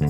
Hola,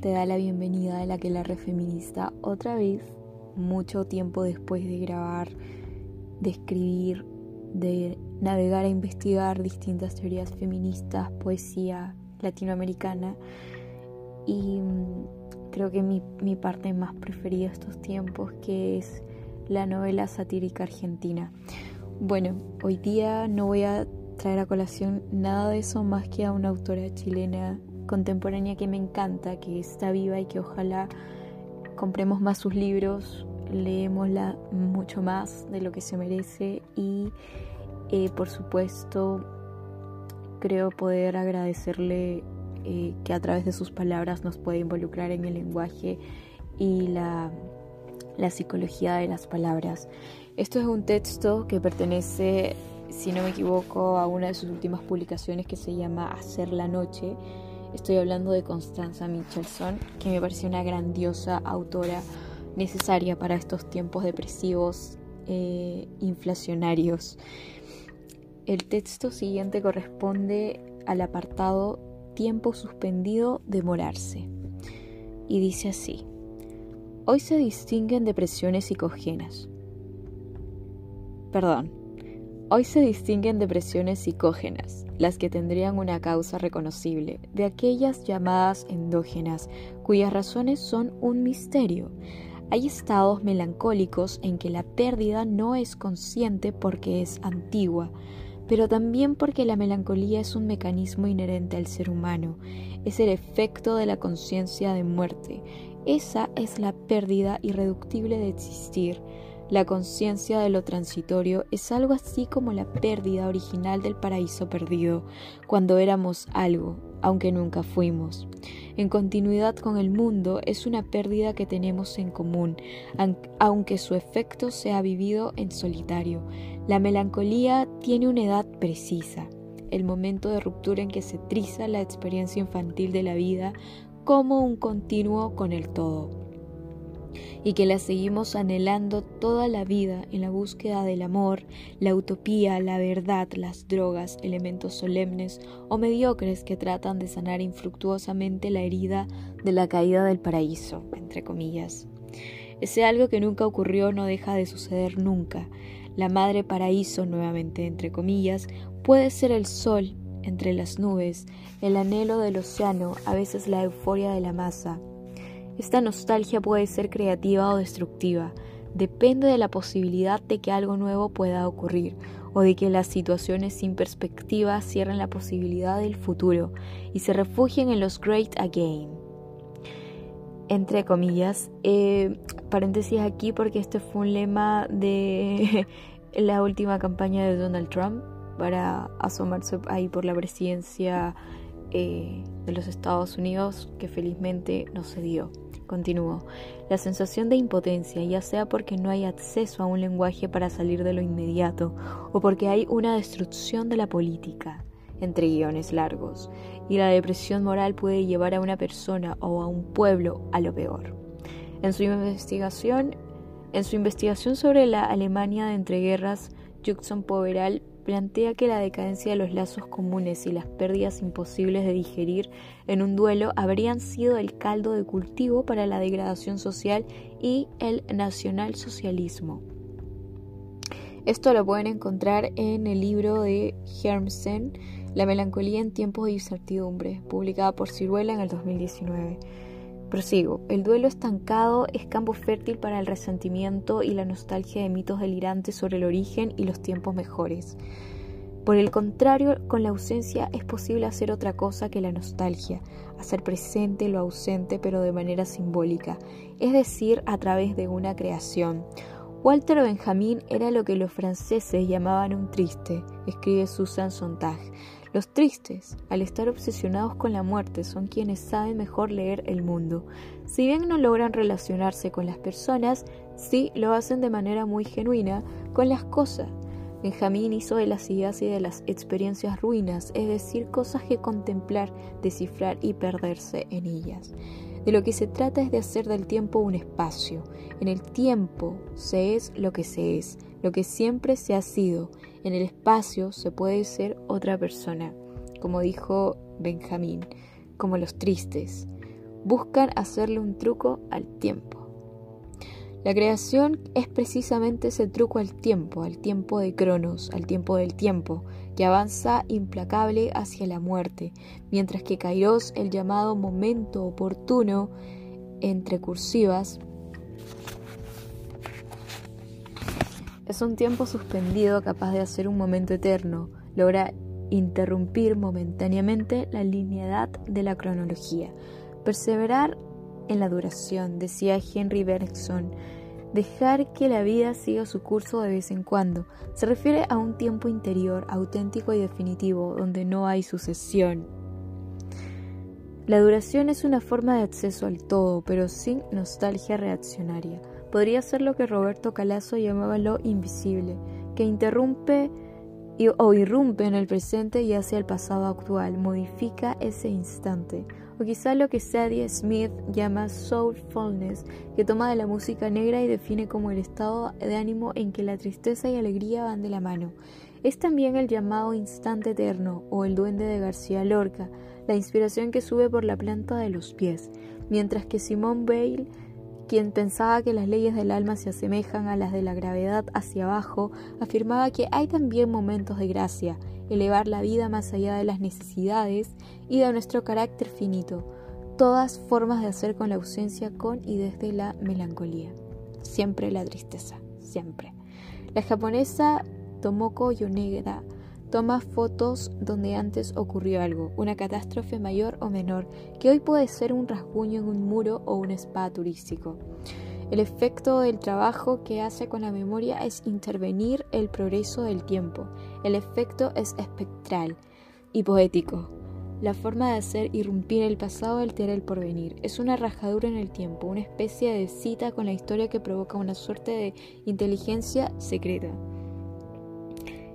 te da la bienvenida a la que la feminista otra vez, mucho tiempo después de grabar, de escribir, de navegar e investigar distintas teorías feministas, poesía latinoamericana. Y creo que mi, mi parte más preferida estos tiempos que es la novela satírica argentina. Bueno, hoy día no voy a traer a colación nada de eso más que a una autora chilena contemporánea que me encanta, que está viva y que ojalá compremos más sus libros, leémosla mucho más de lo que se merece y eh, por supuesto creo poder agradecerle eh, que a través de sus palabras nos puede involucrar en el lenguaje y la, la psicología de las palabras. Esto es un texto que pertenece, si no me equivoco, a una de sus últimas publicaciones que se llama Hacer la Noche Estoy hablando de Constanza Michelson, que me parece una grandiosa autora necesaria para estos tiempos depresivos, e inflacionarios. El texto siguiente corresponde al apartado Tiempo suspendido demorarse. Y dice así, hoy se distinguen depresiones psicogénas. Perdón, Hoy se distinguen depresiones psicógenas, las que tendrían una causa reconocible, de aquellas llamadas endógenas, cuyas razones son un misterio. Hay estados melancólicos en que la pérdida no es consciente porque es antigua, pero también porque la melancolía es un mecanismo inherente al ser humano, es el efecto de la conciencia de muerte. Esa es la pérdida irreductible de existir la conciencia de lo transitorio es algo así como la pérdida original del paraíso perdido, cuando éramos algo, aunque nunca fuimos. En continuidad con el mundo es una pérdida que tenemos en común, aunque su efecto sea vivido en solitario. La melancolía tiene una edad precisa, el momento de ruptura en que se triza la experiencia infantil de la vida como un continuo con el todo y que la seguimos anhelando toda la vida en la búsqueda del amor, la utopía, la verdad, las drogas, elementos solemnes o mediocres que tratan de sanar infructuosamente la herida de la caída del paraíso, entre comillas. Ese algo que nunca ocurrió no deja de suceder nunca. La madre paraíso, nuevamente entre comillas, puede ser el sol entre las nubes, el anhelo del océano, a veces la euforia de la masa, esta nostalgia puede ser creativa o destructiva, depende de la posibilidad de que algo nuevo pueda ocurrir o de que las situaciones sin perspectiva cierren la posibilidad del futuro y se refugien en los great again. Entre comillas, eh, paréntesis aquí porque este fue un lema de la última campaña de Donald Trump para asomarse ahí por la presidencia eh, de los Estados Unidos que felizmente no se dio. Continuó. La sensación de impotencia, ya sea porque no hay acceso a un lenguaje para salir de lo inmediato o porque hay una destrucción de la política, entre guiones largos, y la depresión moral puede llevar a una persona o a un pueblo a lo peor. En su investigación, sobre la Alemania de entreguerras, Judson Poveral plantea que la decadencia de los lazos comunes y las pérdidas imposibles de digerir en un duelo habrían sido el caldo de cultivo para la degradación social y el nacionalsocialismo. Esto lo pueden encontrar en el libro de Hermsen, La melancolía en tiempos de incertidumbre, publicada por Ciruela en el 2019. Prosigo. El duelo estancado es campo fértil para el resentimiento y la nostalgia de mitos delirantes sobre el origen y los tiempos mejores. Por el contrario, con la ausencia es posible hacer otra cosa que la nostalgia, hacer presente lo ausente pero de manera simbólica, es decir, a través de una creación. Walter Benjamin era lo que los franceses llamaban un triste, escribe Susan Sontag. Los tristes, al estar obsesionados con la muerte, son quienes saben mejor leer el mundo. Si bien no logran relacionarse con las personas, sí lo hacen de manera muy genuina con las cosas. Benjamín hizo de las ideas y de las experiencias ruinas, es decir, cosas que contemplar, descifrar y perderse en ellas. De lo que se trata es de hacer del tiempo un espacio. En el tiempo se es lo que se es, lo que siempre se ha sido. En el espacio se puede ser otra persona, como dijo Benjamín, como los tristes. Buscan hacerle un truco al tiempo. La creación es precisamente ese truco al tiempo, al tiempo de Cronos, al tiempo del tiempo, que avanza implacable hacia la muerte, mientras que Kairos, el llamado momento oportuno, entre cursivas, es un tiempo suspendido capaz de hacer un momento eterno, logra interrumpir momentáneamente la linealidad de la cronología, perseverar en la duración, decía Henry Bergson. Dejar que la vida siga su curso de vez en cuando. Se refiere a un tiempo interior, auténtico y definitivo, donde no hay sucesión. La duración es una forma de acceso al todo, pero sin nostalgia reaccionaria. Podría ser lo que Roberto Calazo llamaba lo invisible, que interrumpe o irrumpe en el presente y hacia el pasado actual, modifica ese instante o quizá lo que Sadie Smith llama soulfulness, que toma de la música negra y define como el estado de ánimo en que la tristeza y alegría van de la mano. Es también el llamado instante eterno o el duende de García Lorca, la inspiración que sube por la planta de los pies, mientras que Simone Bale quien pensaba que las leyes del alma se asemejan a las de la gravedad hacia abajo, afirmaba que hay también momentos de gracia, elevar la vida más allá de las necesidades y de nuestro carácter finito, todas formas de hacer con la ausencia, con y desde la melancolía. Siempre la tristeza, siempre. La japonesa Tomoko Yoneda toma fotos donde antes ocurrió algo, una catástrofe mayor o menor, que hoy puede ser un rasguño en un muro o un spa turístico. El efecto del trabajo que hace con la memoria es intervenir el progreso del tiempo. El efecto es espectral y poético. La forma de hacer irrumpir el pasado altera el porvenir. Es una rajadura en el tiempo, una especie de cita con la historia que provoca una suerte de inteligencia secreta.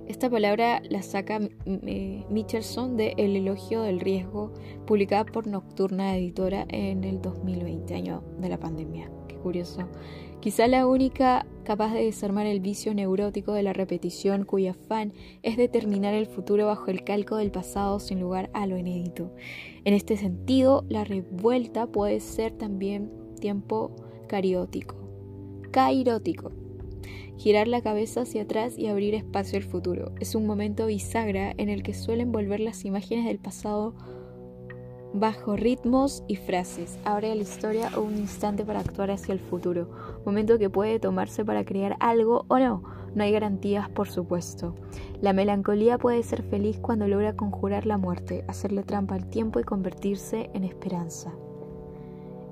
Esta palabra la saca Michelson de El elogio del riesgo, publicada por Nocturna Editora en el 2020, año de la pandemia. Qué curioso. Quizá la única capaz de desarmar el vicio neurótico de la repetición cuyo afán es determinar el futuro bajo el calco del pasado sin lugar a lo inédito. En este sentido, la revuelta puede ser también tiempo cariótico. Cairótico girar la cabeza hacia atrás y abrir espacio al futuro. Es un momento bisagra en el que suelen volver las imágenes del pasado bajo ritmos y frases. Abre la historia o un instante para actuar hacia el futuro. Momento que puede tomarse para crear algo o no. No hay garantías, por supuesto. La melancolía puede ser feliz cuando logra conjurar la muerte, hacerle trampa al tiempo y convertirse en esperanza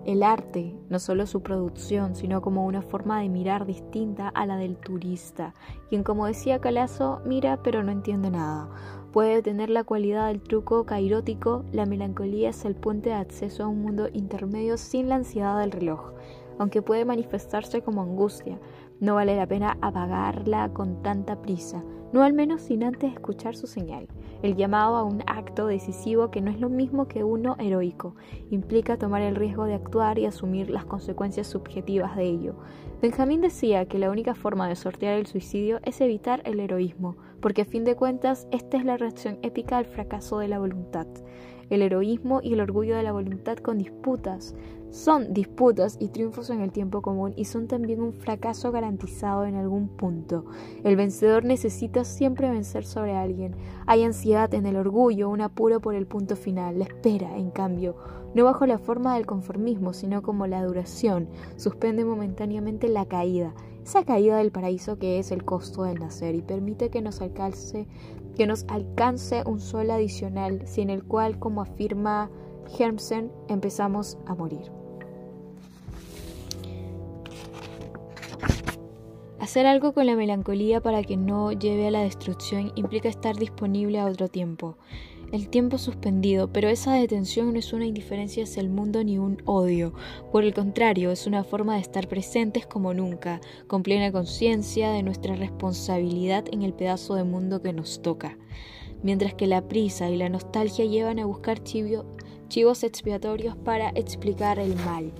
el arte, no solo su producción, sino como una forma de mirar distinta a la del turista, quien como decía Calazo, mira pero no entiende nada. Puede tener la cualidad del truco cairótico, la melancolía es el puente de acceso a un mundo intermedio sin la ansiedad del reloj, aunque puede manifestarse como angustia. No vale la pena apagarla con tanta prisa, no al menos sin antes escuchar su señal. El llamado a un acto decisivo que no es lo mismo que uno heroico, implica tomar el riesgo de actuar y asumir las consecuencias subjetivas de ello. Benjamín decía que la única forma de sortear el suicidio es evitar el heroísmo, porque a fin de cuentas esta es la reacción épica al fracaso de la voluntad. El heroísmo y el orgullo de la voluntad con disputas, son disputas y triunfos en el tiempo común y son también un fracaso garantizado en algún punto. El vencedor necesita siempre vencer sobre alguien. Hay ansiedad en el orgullo, un apuro por el punto final. La espera, en cambio, no bajo la forma del conformismo, sino como la duración, suspende momentáneamente la caída, esa caída del paraíso que es el costo del nacer y permite que nos alcance, que nos alcance un sol adicional, sin el cual, como afirma Hermsen, empezamos a morir. Hacer algo con la melancolía para que no lleve a la destrucción implica estar disponible a otro tiempo, el tiempo suspendido, pero esa detención no es una indiferencia hacia el mundo ni un odio, por el contrario, es una forma de estar presentes como nunca, con plena conciencia de nuestra responsabilidad en el pedazo de mundo que nos toca, mientras que la prisa y la nostalgia llevan a buscar chivos expiatorios para explicar el mal.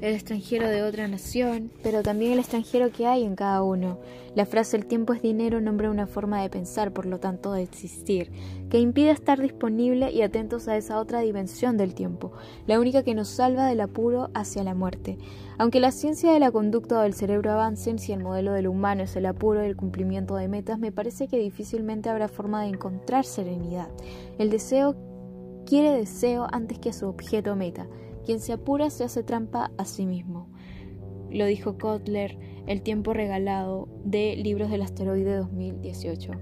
el extranjero de otra nación, pero también el extranjero que hay en cada uno. La frase el tiempo es dinero nombra una forma de pensar, por lo tanto de existir, que impide estar disponible y atentos a esa otra dimensión del tiempo, la única que nos salva del apuro hacia la muerte. Aunque la ciencia de la conducta del cerebro avancen, si el modelo del humano es el apuro y el cumplimiento de metas, me parece que difícilmente habrá forma de encontrar serenidad. El deseo quiere deseo antes que su objeto meta. Quien se apura se hace trampa a sí mismo. Lo dijo Kotler, El tiempo regalado de Libros del Asteroide 2018.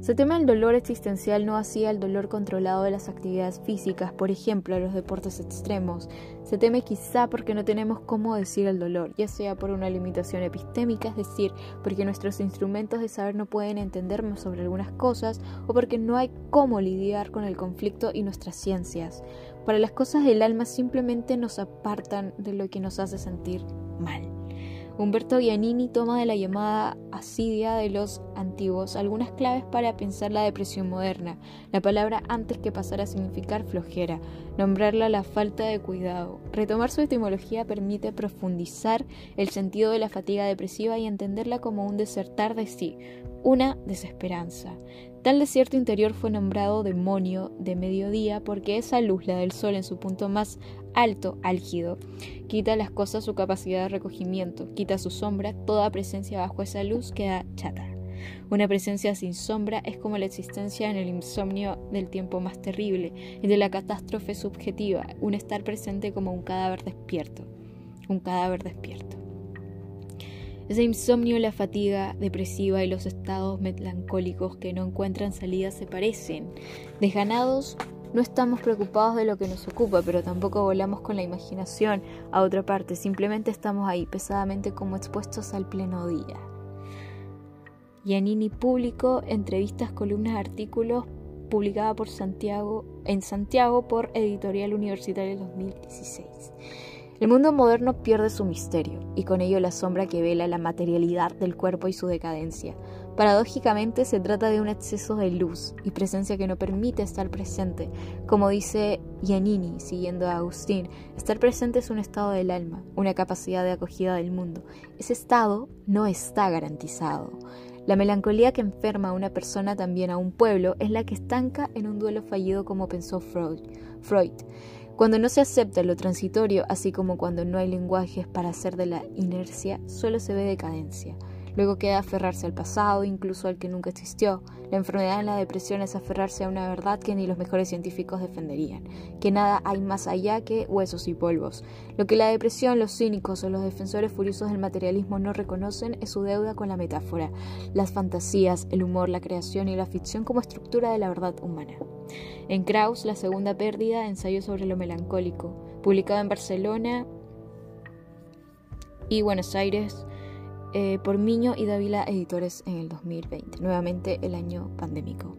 Se teme el dolor existencial no hacía el dolor controlado de las actividades físicas, por ejemplo, los deportes extremos. Se teme quizá porque no tenemos cómo decir el dolor, ya sea por una limitación epistémica, es decir, porque nuestros instrumentos de saber no pueden entendernos sobre algunas cosas, o porque no hay cómo lidiar con el conflicto y nuestras ciencias. Para las cosas del alma simplemente nos apartan de lo que nos hace sentir mal. Humberto Giannini toma de la llamada asidia de los antiguos algunas claves para pensar la depresión moderna. La palabra antes que pasar a significar flojera, nombrarla la falta de cuidado. Retomar su etimología permite profundizar el sentido de la fatiga depresiva y entenderla como un desertar de sí, una desesperanza. Tal desierto interior fue nombrado demonio de mediodía porque esa luz, la del sol en su punto más alto, álgido, quita las cosas su capacidad de recogimiento, quita su sombra, toda presencia bajo esa luz queda chata. Una presencia sin sombra es como la existencia en el insomnio del tiempo más terrible, el de la catástrofe subjetiva, un estar presente como un cadáver despierto, un cadáver despierto. Ese insomnio, la fatiga depresiva y los estados melancólicos que no encuentran salida se parecen. Desganados, no estamos preocupados de lo que nos ocupa, pero tampoco volamos con la imaginación a otra parte, simplemente estamos ahí pesadamente como expuestos al pleno día. Giannini publicó entrevistas, columnas, artículos publicada por Santiago en Santiago por Editorial Universitaria 2016. El mundo moderno pierde su misterio y con ello la sombra que vela la materialidad del cuerpo y su decadencia. Paradójicamente se trata de un exceso de luz y presencia que no permite estar presente. Como dice Giannini, siguiendo a Agustín, estar presente es un estado del alma, una capacidad de acogida del mundo. Ese estado no está garantizado. La melancolía que enferma a una persona, también a un pueblo, es la que estanca en un duelo fallido como pensó Freud. Cuando no se acepta lo transitorio, así como cuando no hay lenguajes para hacer de la inercia, solo se ve decadencia. Luego queda aferrarse al pasado, incluso al que nunca existió. La enfermedad en la depresión es aferrarse a una verdad que ni los mejores científicos defenderían, que nada hay más allá que huesos y polvos. Lo que la depresión, los cínicos o los defensores furiosos del materialismo no reconocen es su deuda con la metáfora, las fantasías, el humor, la creación y la ficción como estructura de la verdad humana. En Kraus, La segunda pérdida, ensayo sobre lo melancólico, publicado en Barcelona y Buenos Aires eh, por Miño y Dávila Editores en el 2020, nuevamente el año pandémico.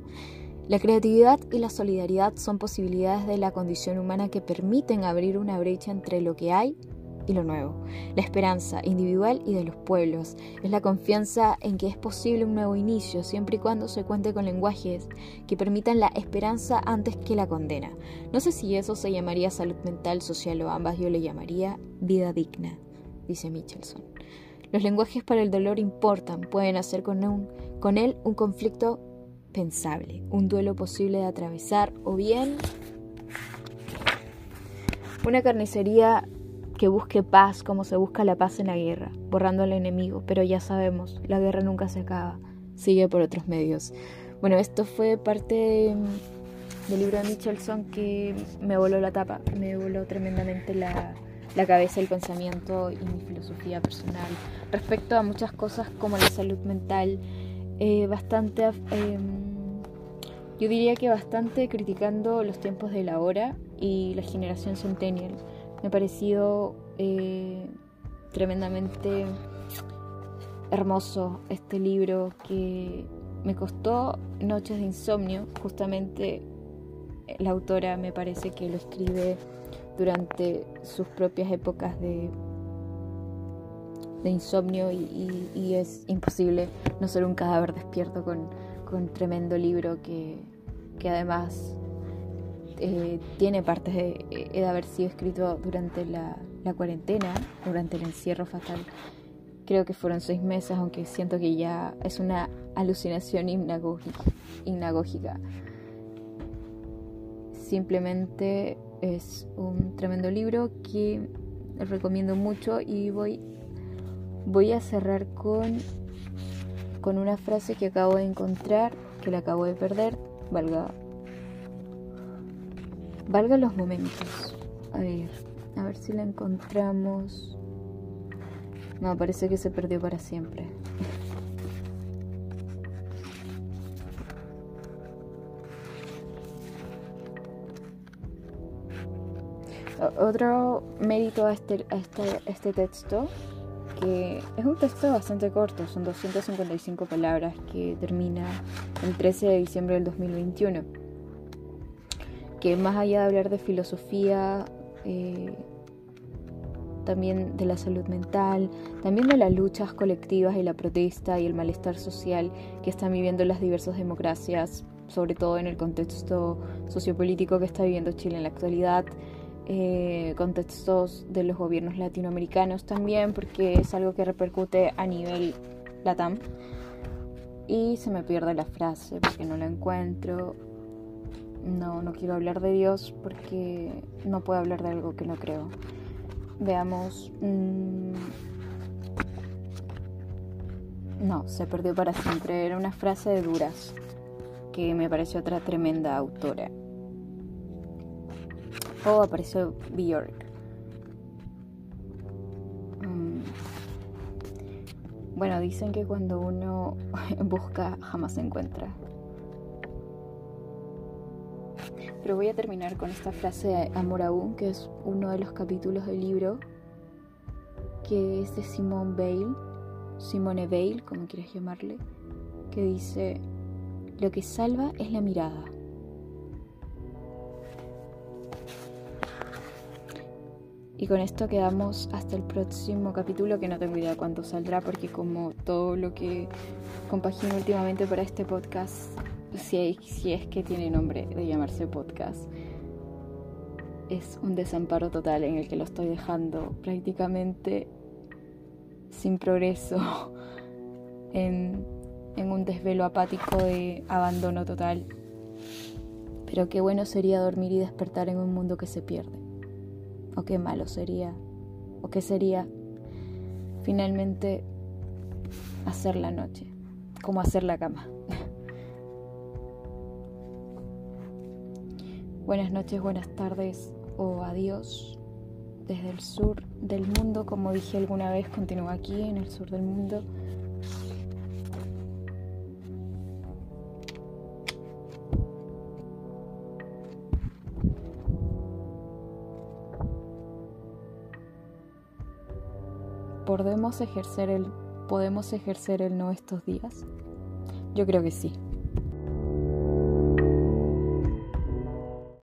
La creatividad y la solidaridad son posibilidades de la condición humana que permiten abrir una brecha entre lo que hay y lo nuevo. La esperanza individual y de los pueblos es la confianza en que es posible un nuevo inicio siempre y cuando se cuente con lenguajes que permitan la esperanza antes que la condena. No sé si eso se llamaría salud mental, social o ambas, yo le llamaría vida digna, dice Michelson. Los lenguajes para el dolor importan, pueden hacer con, él un conflicto pensable, un duelo posible de atravesar o bien una carnicería que busque paz como se busca la paz en la guerra, borrando al enemigo, pero ya sabemos, la guerra nunca se acaba, sigue por otros medios. Bueno, esto fue parte del libro de Michelson que me voló la tapa, me voló tremendamente la, la cabeza, el pensamiento y mi filosofía personal respecto a muchas cosas como la salud mental, eh, bastante, em, yo diría que bastante criticando los tiempos de la hora y la generación centennial. Me ha parecido eh, tremendamente hermoso este libro que me costó noches de insomnio, justamente la autora me parece que lo escribe durante sus propias épocas de, de insomnio y, es imposible no ser un cadáver despierto con, con tremendo libro que, que además eh, tiene partes de, de, haber sido escrito durante la, la, cuarentena, durante el encierro fatal. Creo que fueron seis meses, aunque siento que ya es una alucinación hipnagógica. Simplemente es un tremendo libro que recomiendo mucho y voy, voy a cerrar con, con una frase que acabo de encontrar, que la acabo de perder, valga, valga los momentos. A ver, a ver si la encontramos. No, parece que se perdió para siempre. Otro mérito a este, este, este, texto, que es un texto bastante corto, son 255 palabras, que termina el 13 de diciembre del 2021, que más allá de hablar de filosofía, eh, también de la salud mental, también de las luchas colectivas y la protesta y el malestar social que están viviendo las diversas democracias, sobre todo en el contexto sociopolítico que está viviendo Chile en la actualidad, eh, contextos de los gobiernos latinoamericanos también, porque es algo que repercute a nivel latam. Y se me pierde la frase porque no la encuentro. No, no quiero hablar de Dios porque no puedo hablar de algo que no creo. Veamos. Mm, no, se perdió para siempre. Era una frase de Duras, que me pareció otra tremenda autora. Oh, apareció Bjork. Mm. Bueno, dicen que cuando uno busca jamás se encuentra. Pero voy a terminar con esta frase de Amor aún, que es uno de los capítulos del libro, que es de Simone Bale, Simone Bale, como quieras llamarle, que dice, lo que salva es la mirada. Y con esto quedamos hasta el próximo capítulo, que no tengo idea cuánto saldrá, porque como todo lo que compagino últimamente para este podcast, si, si es que tiene nombre de llamarse podcast, es un desamparo total en el que lo estoy dejando prácticamente sin progreso, en, en un desvelo apático de abandono total. Pero qué bueno sería dormir y despertar en un mundo que se pierde o qué malo sería, o qué sería finalmente hacer la noche, como hacer la cama. buenas noches, buenas tardes o adiós desde el sur del mundo, como dije alguna vez, continúo aquí en el sur del mundo. ¿Podemos ejercer el, ¿Podemos ejercer el no estos días? Yo creo que sí.